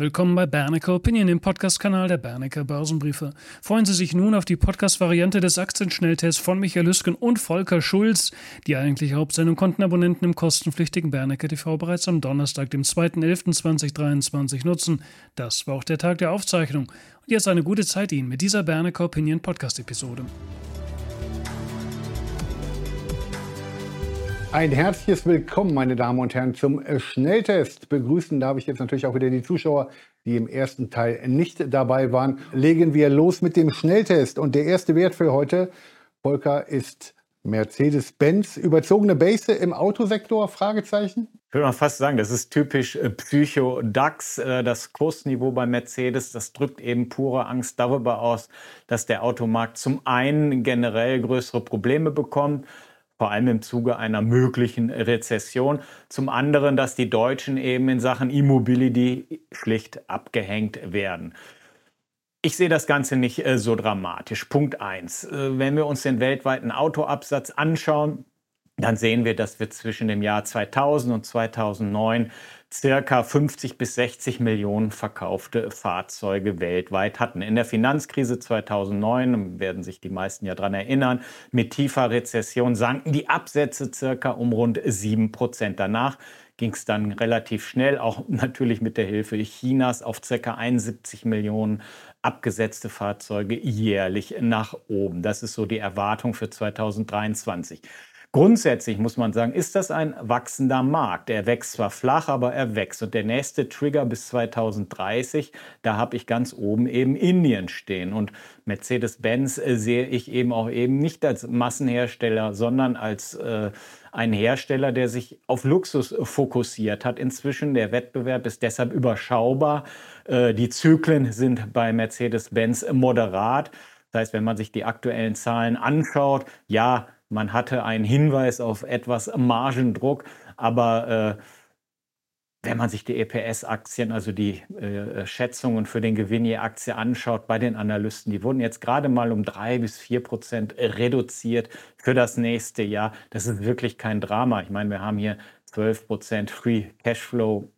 Willkommen bei Bernecker Opinion, dem Podcast-Kanal der Bernecker Börsenbriefe. Freuen Sie sich nun auf die Podcast-Variante des Aktienschnelltests von Michael Lüsken und Volker Schulz. Die eigentlich Hauptsendung konnten Abonnenten im kostenpflichtigen Bernecker TV bereits am Donnerstag, dem 2.11.2023 nutzen. Das war auch der Tag der Aufzeichnung. Und jetzt eine gute Zeit Ihnen mit dieser Bernecker Opinion Podcast-Episode. Ein herzliches Willkommen, meine Damen und Herren, zum Schnelltest. Begrüßen darf ich jetzt natürlich auch wieder die Zuschauer, die im ersten Teil nicht dabei waren. Legen wir los mit dem Schnelltest. Und der erste Wert für heute, Volker, ist Mercedes-Benz. Überzogene Base im Autosektor? Fragezeichen? Ich würde mal fast sagen, das ist typisch äh, Psycho-DAX. Äh, das Kursniveau bei Mercedes, das drückt eben pure Angst darüber aus, dass der Automarkt zum einen generell größere Probleme bekommt vor allem im Zuge einer möglichen Rezession. Zum anderen, dass die Deutschen eben in Sachen E-Mobility schlicht abgehängt werden. Ich sehe das Ganze nicht äh, so dramatisch. Punkt 1. Äh, wenn wir uns den weltweiten Autoabsatz anschauen, dann sehen wir, dass wir zwischen dem Jahr 2000 und 2009 circa 50 bis 60 Millionen verkaufte Fahrzeuge weltweit hatten. In der Finanzkrise 2009, werden sich die meisten ja daran erinnern, mit tiefer Rezession sanken die Absätze circa um rund 7 Prozent. Danach ging es dann relativ schnell, auch natürlich mit der Hilfe Chinas, auf circa 71 Millionen abgesetzte Fahrzeuge jährlich nach oben. Das ist so die Erwartung für 2023. Grundsätzlich muss man sagen, ist das ein wachsender Markt. Er wächst zwar flach, aber er wächst. Und der nächste Trigger bis 2030, da habe ich ganz oben eben Indien stehen. Und Mercedes-Benz äh, sehe ich eben auch eben nicht als Massenhersteller, sondern als äh, ein Hersteller, der sich auf Luxus fokussiert hat. Inzwischen der Wettbewerb ist deshalb überschaubar. Äh, die Zyklen sind bei Mercedes-Benz moderat. Das heißt, wenn man sich die aktuellen Zahlen anschaut, ja, man hatte einen Hinweis auf etwas Margendruck, aber äh, wenn man sich die EPS-Aktien, also die äh, Schätzungen für den Gewinn je Aktie anschaut bei den Analysten, die wurden jetzt gerade mal um drei bis vier Prozent reduziert für das nächste Jahr. Das ist wirklich kein Drama. Ich meine, wir haben hier 12 Prozent Free Cashflow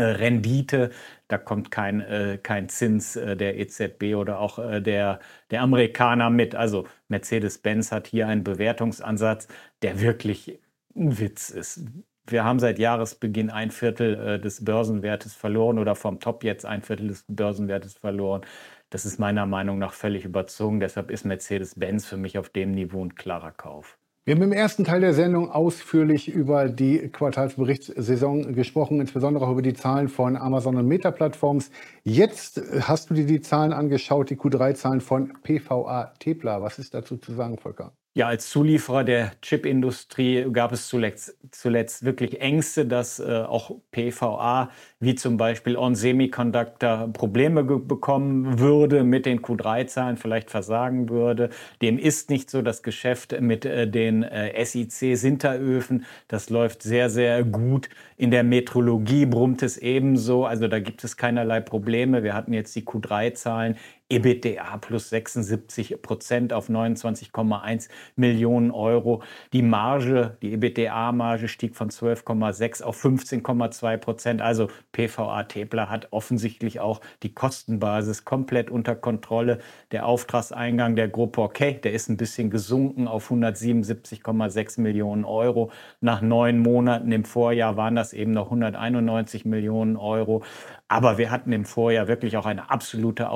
Rendite, da kommt kein, äh, kein Zins äh, der EZB oder auch äh, der, der Amerikaner mit. Also Mercedes-Benz hat hier einen Bewertungsansatz, der wirklich ein Witz ist. Wir haben seit Jahresbeginn ein Viertel äh, des Börsenwertes verloren oder vom Top jetzt ein Viertel des Börsenwertes verloren. Das ist meiner Meinung nach völlig überzogen. Deshalb ist Mercedes-Benz für mich auf dem Niveau ein klarer Kauf. Wir haben im ersten Teil der Sendung ausführlich über die Quartalsberichtssaison gesprochen, insbesondere auch über die Zahlen von Amazon und Meta-Plattforms. Jetzt hast du dir die Zahlen angeschaut, die Q3-Zahlen von PVA Tepla. Was ist dazu zu sagen, Volker? Ja, als Zulieferer der Chipindustrie gab es zuletzt, zuletzt wirklich Ängste, dass äh, auch PVA wie zum Beispiel On Semiconductor Probleme bekommen würde mit den Q3-Zahlen, vielleicht versagen würde. Dem ist nicht so. Das Geschäft mit äh, den äh, SIC-Sinteröfen, das läuft sehr, sehr gut. In der Metrologie brummt es ebenso. Also da gibt es keinerlei Probleme. Wir hatten jetzt die Q3-Zahlen EBITDA plus 76 Prozent auf 29,1 Millionen Euro. Die Marge, die EBITDA-Marge stieg von 12,6 auf 15,2 Prozent. Also PVA Tepler hat offensichtlich auch die Kostenbasis komplett unter Kontrolle. Der Auftragseingang der Gruppe Okay, der ist ein bisschen gesunken auf 177,6 Millionen Euro. Nach neun Monaten im Vorjahr waren das eben noch 191 Millionen Euro. Aber wir hatten im Vorjahr wirklich auch eine absolute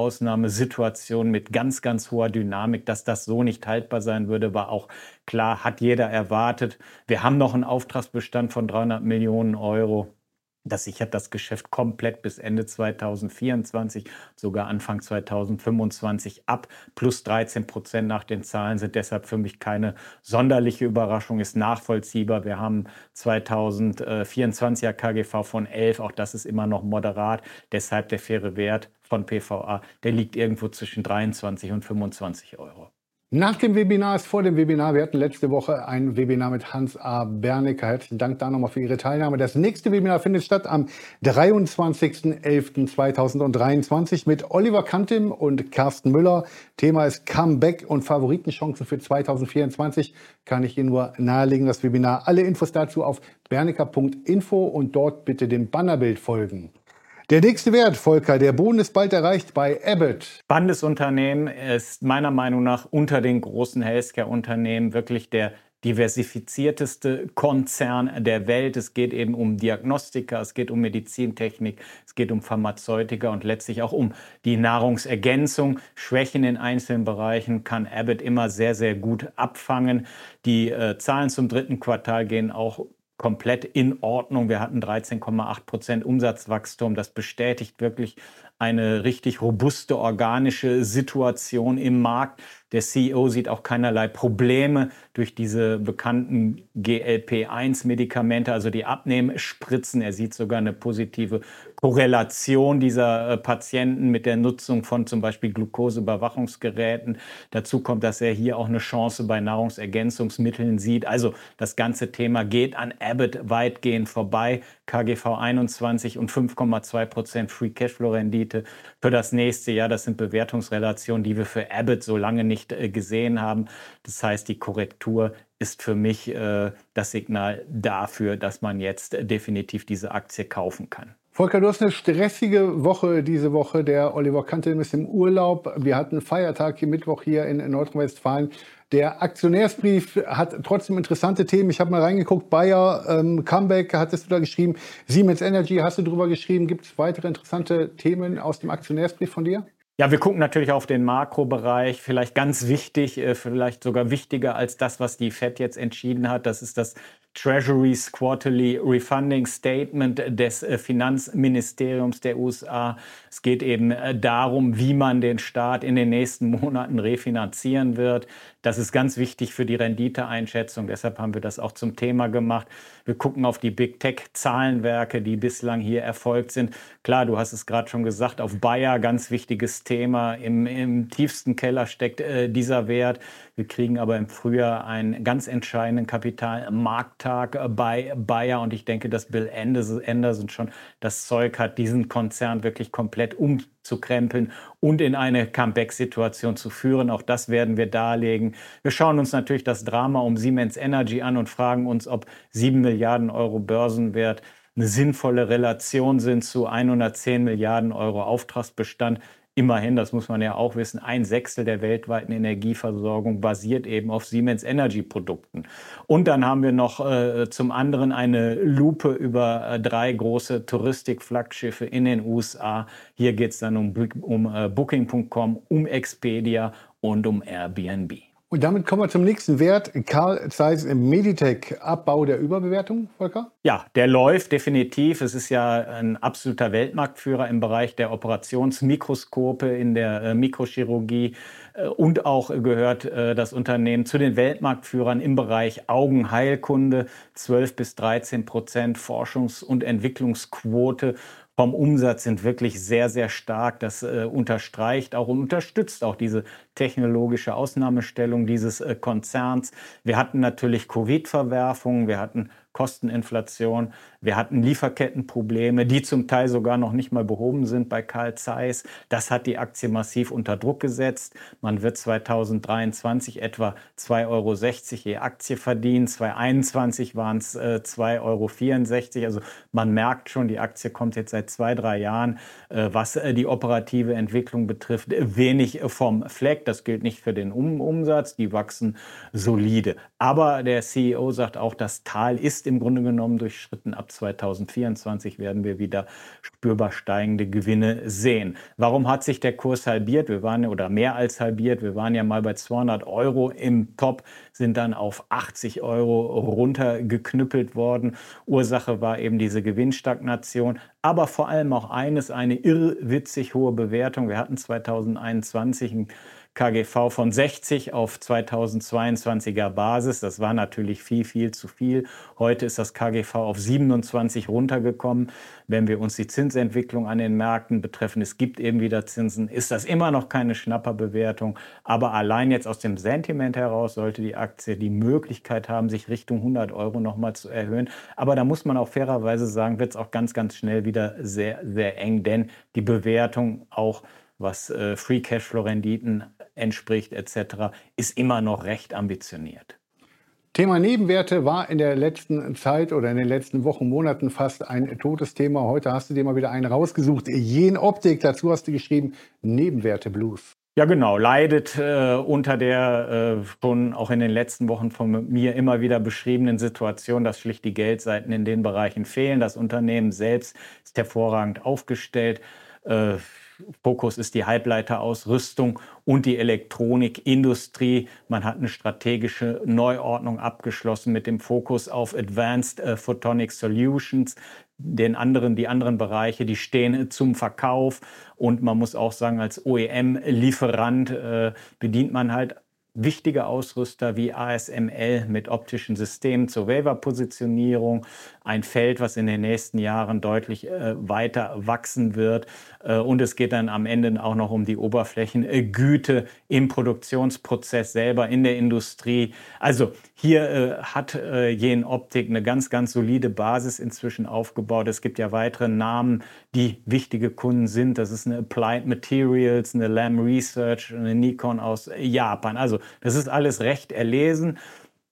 Ausnahmesituation mit ganz, ganz hoher Dynamik. Dass das so nicht haltbar sein würde, war auch klar, hat jeder erwartet. Wir haben noch einen Auftragsbestand von 300 Millionen Euro. Das sichert das Geschäft komplett bis Ende 2024, sogar Anfang 2025 ab. Plus 13 Prozent nach den Zahlen sind deshalb für mich keine sonderliche Überraschung, ist nachvollziehbar. Wir haben 2024er KGV von 11, auch das ist immer noch moderat. Deshalb der faire Wert von PVA, der liegt irgendwo zwischen 23 und 25 Euro. Nach dem Webinar ist vor dem Webinar. Wir hatten letzte Woche ein Webinar mit Hans A. Bernecker. Herzlichen Dank da nochmal für Ihre Teilnahme. Das nächste Webinar findet statt am 23.11.2023 mit Oliver Kantim und Carsten Müller. Thema ist Comeback und Favoritenchancen für 2024. Kann ich Ihnen nur nahelegen, das Webinar. Alle Infos dazu auf bernecker.info und dort bitte dem Bannerbild folgen. Der nächste Wert, Volker, der Boden ist bald erreicht bei Abbott. Spannendes Unternehmen ist meiner Meinung nach unter den großen Healthcare-Unternehmen wirklich der diversifizierteste Konzern der Welt. Es geht eben um Diagnostika, es geht um Medizintechnik, es geht um Pharmazeutika und letztlich auch um die Nahrungsergänzung. Schwächen in einzelnen Bereichen kann Abbott immer sehr, sehr gut abfangen. Die äh, Zahlen zum dritten Quartal gehen auch komplett in Ordnung. Wir hatten 13,8 Prozent Umsatzwachstum. Das bestätigt wirklich eine richtig robuste organische Situation im Markt. Der CEO sieht auch keinerlei Probleme durch diese bekannten GLP-1-Medikamente, also die Abnehmspritzen. Er sieht sogar eine positive Korrelation dieser äh, Patienten mit der Nutzung von zum Beispiel Glukoseüberwachungsgeräten. Dazu kommt, dass er hier auch eine Chance bei Nahrungsergänzungsmitteln sieht. Also das ganze Thema geht an Abbott weitgehend vorbei. KGV 21 und 5,2 Prozent Free Cashflow Rendite für das nächste Jahr. Das sind Bewertungsrelationen, die wir für Abbott so lange nicht äh, gesehen haben. Das heißt, die Korrektur ist für mich äh, das Signal dafür, dass man jetzt definitiv diese Aktie kaufen kann. Volker, du hast eine stressige Woche diese Woche. Der Oliver Kantel ist im Urlaub. Wir hatten Feiertag hier Mittwoch hier in Nordrhein-Westfalen. Der Aktionärsbrief hat trotzdem interessante Themen. Ich habe mal reingeguckt. Bayer, ähm, Comeback hattest du da geschrieben. Siemens Energy hast du drüber geschrieben. Gibt es weitere interessante Themen aus dem Aktionärsbrief von dir? Ja, wir gucken natürlich auf den Makrobereich. Vielleicht ganz wichtig, äh, vielleicht sogar wichtiger als das, was die Fed jetzt entschieden hat. Das ist das Treasury's Quarterly Refunding Statement des äh, Finanzministeriums der USA. Es geht eben äh, darum, wie man den Staat in den nächsten Monaten refinanzieren wird. Das ist ganz wichtig für die Renditeeinschätzung. Deshalb haben wir das auch zum Thema gemacht. Wir gucken auf die Big Tech-Zahlenwerke, die bislang hier erfolgt sind. Klar, du hast es gerade schon gesagt, auf Bayer ganz wichtiges Thema. Im, im tiefsten Keller steckt äh, dieser Wert. Wir kriegen aber im Frühjahr einen ganz entscheidenden Kapitalmarkttag äh, bei Bayer und ich denke, dass Bill Anderson schon das Zeug hat, diesen Konzern wirklich komplett umzukrempeln und in eine Comeback-Situation zu führen. Auch das werden wir darlegen. Wir schauen uns natürlich das Drama um Siemens Energy an und fragen uns, ob 7 Milliarden Euro Börsenwert eine sinnvolle Relation sind zu 110 Milliarden Euro Auftragsbestand. Immerhin, das muss man ja auch wissen, ein Sechstel der weltweiten Energieversorgung basiert eben auf Siemens Energy Produkten. Und dann haben wir noch äh, zum anderen eine Lupe über äh, drei große Touristik-Flaggschiffe in den USA. Hier geht es dann um, um äh, Booking.com, um Expedia und um Airbnb. Und damit kommen wir zum nächsten Wert. Carl Zeiss Meditech, Abbau der Überbewertung, Volker? Ja, der läuft definitiv. Es ist ja ein absoluter Weltmarktführer im Bereich der Operationsmikroskope in der äh, Mikrochirurgie. Äh, und auch gehört äh, das Unternehmen zu den Weltmarktführern im Bereich Augenheilkunde. 12 bis 13 Prozent Forschungs- und Entwicklungsquote vom Umsatz sind wirklich sehr, sehr stark. Das äh, unterstreicht auch und unterstützt auch diese technologische Ausnahmestellung dieses äh, Konzerns. Wir hatten natürlich Covid-Verwerfungen, wir hatten Kosteninflation. Wir hatten Lieferkettenprobleme, die zum Teil sogar noch nicht mal behoben sind bei Carl Zeiss. Das hat die Aktie massiv unter Druck gesetzt. Man wird 2023 etwa 2,60 Euro je Aktie verdienen. 2021 waren es äh, 2,64 Euro. Also man merkt schon, die Aktie kommt jetzt seit zwei, drei Jahren, äh, was äh, die operative Entwicklung betrifft, wenig vom Fleck. Das gilt nicht für den um Umsatz. Die wachsen solide. Aber der CEO sagt auch, das Tal ist im Grunde genommen durchschritten. Ab 2024 werden wir wieder spürbar steigende Gewinne sehen. Warum hat sich der Kurs halbiert? Wir waren oder mehr als halbiert. Wir waren ja mal bei 200 Euro im Top, sind dann auf 80 Euro runtergeknüppelt worden. Ursache war eben diese Gewinnstagnation, aber vor allem auch eines, eine irrwitzig hohe Bewertung. Wir hatten 2021 ein KGV von 60 auf 2022er Basis. Das war natürlich viel, viel zu viel. Heute ist das KGV auf 27 runtergekommen. Wenn wir uns die Zinsentwicklung an den Märkten betreffen, es gibt eben wieder Zinsen, ist das immer noch keine Schnapperbewertung. Aber allein jetzt aus dem Sentiment heraus sollte die Aktie die Möglichkeit haben, sich Richtung 100 Euro nochmal zu erhöhen. Aber da muss man auch fairerweise sagen, wird es auch ganz, ganz schnell wieder sehr, sehr eng, denn die Bewertung auch was äh, Free Cashflow Renditen entspricht etc., ist immer noch recht ambitioniert. Thema Nebenwerte war in der letzten Zeit oder in den letzten Wochen, Monaten fast ein totes Thema. Heute hast du dir mal wieder einen rausgesucht. Jen Optik, dazu hast du geschrieben, Nebenwerte Blues. Ja, genau, leidet äh, unter der äh, schon auch in den letzten Wochen von mir immer wieder beschriebenen Situation, dass schlicht die Geldseiten in den Bereichen fehlen. Das Unternehmen selbst ist hervorragend aufgestellt. Äh, Fokus ist die Halbleiterausrüstung und die Elektronikindustrie. Man hat eine strategische Neuordnung abgeschlossen mit dem Fokus auf Advanced äh, Photonic Solutions. Den anderen, die anderen Bereiche, die stehen zum Verkauf. Und man muss auch sagen, als OEM-Lieferant äh, bedient man halt wichtige Ausrüster wie ASML mit optischen Systemen zur Waiver-Positionierung. Ein Feld, was in den nächsten Jahren deutlich äh, weiter wachsen wird. Äh, und es geht dann am Ende auch noch um die Oberflächengüte im Produktionsprozess selber in der Industrie. Also hier äh, hat äh, Jen Optik eine ganz, ganz solide Basis inzwischen aufgebaut. Es gibt ja weitere Namen, die wichtige Kunden sind. Das ist eine Applied Materials, eine Lam Research, eine Nikon aus Japan. Also das ist alles recht erlesen.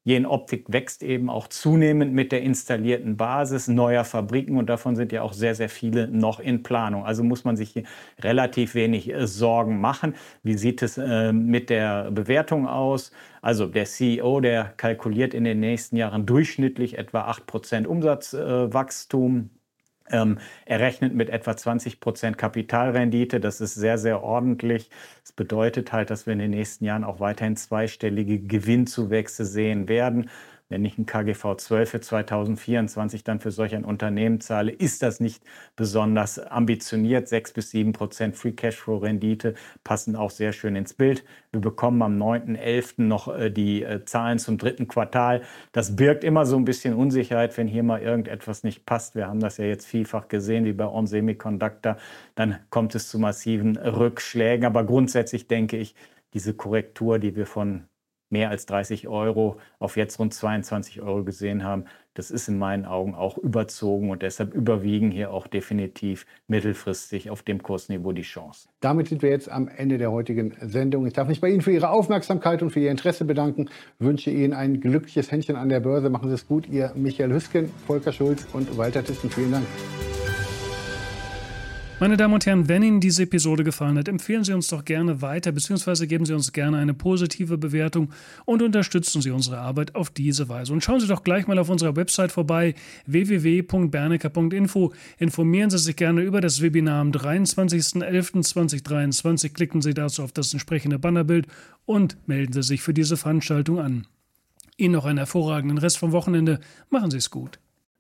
Jen-Optik wächst eben auch zunehmend mit der installierten Basis neuer Fabriken und davon sind ja auch sehr, sehr viele noch in Planung. Also muss man sich hier relativ wenig äh, Sorgen machen. Wie sieht es äh, mit der Bewertung aus? Also der CEO, der kalkuliert in den nächsten Jahren durchschnittlich etwa 8% Umsatzwachstum. Ähm, er rechnet mit etwa 20 Prozent Kapitalrendite. Das ist sehr, sehr ordentlich. Das bedeutet halt, dass wir in den nächsten Jahren auch weiterhin zweistellige Gewinnzuwächse sehen werden. Wenn ich ein KGV 12 für 2024 dann für solch ein Unternehmen zahle, ist das nicht besonders ambitioniert. 6 bis 7 Prozent Free Cashflow Rendite passen auch sehr schön ins Bild. Wir bekommen am 9.11. noch äh, die äh, Zahlen zum dritten Quartal. Das birgt immer so ein bisschen Unsicherheit, wenn hier mal irgendetwas nicht passt. Wir haben das ja jetzt vielfach gesehen, wie bei On Semiconductor. Dann kommt es zu massiven Rückschlägen. Aber grundsätzlich denke ich, diese Korrektur, die wir von mehr als 30 Euro auf jetzt rund 22 Euro gesehen haben, das ist in meinen Augen auch überzogen und deshalb überwiegen hier auch definitiv mittelfristig auf dem Kursniveau die Chance. Damit sind wir jetzt am Ende der heutigen Sendung. Ich darf mich bei Ihnen für Ihre Aufmerksamkeit und für Ihr Interesse bedanken. Ich wünsche Ihnen ein glückliches Händchen an der Börse. Machen Sie es gut. Ihr Michael Hüsken, Volker Schulz und Walter Thyssen. Vielen Dank. Meine Damen und Herren, wenn Ihnen diese Episode gefallen hat, empfehlen Sie uns doch gerne weiter, beziehungsweise geben Sie uns gerne eine positive Bewertung und unterstützen Sie unsere Arbeit auf diese Weise. Und schauen Sie doch gleich mal auf unserer Website vorbei, www.bernecker.info. Informieren Sie sich gerne über das Webinar am 23.11.2023. Klicken Sie dazu auf das entsprechende Bannerbild und melden Sie sich für diese Veranstaltung an. Ihnen noch einen hervorragenden Rest vom Wochenende. Machen Sie es gut.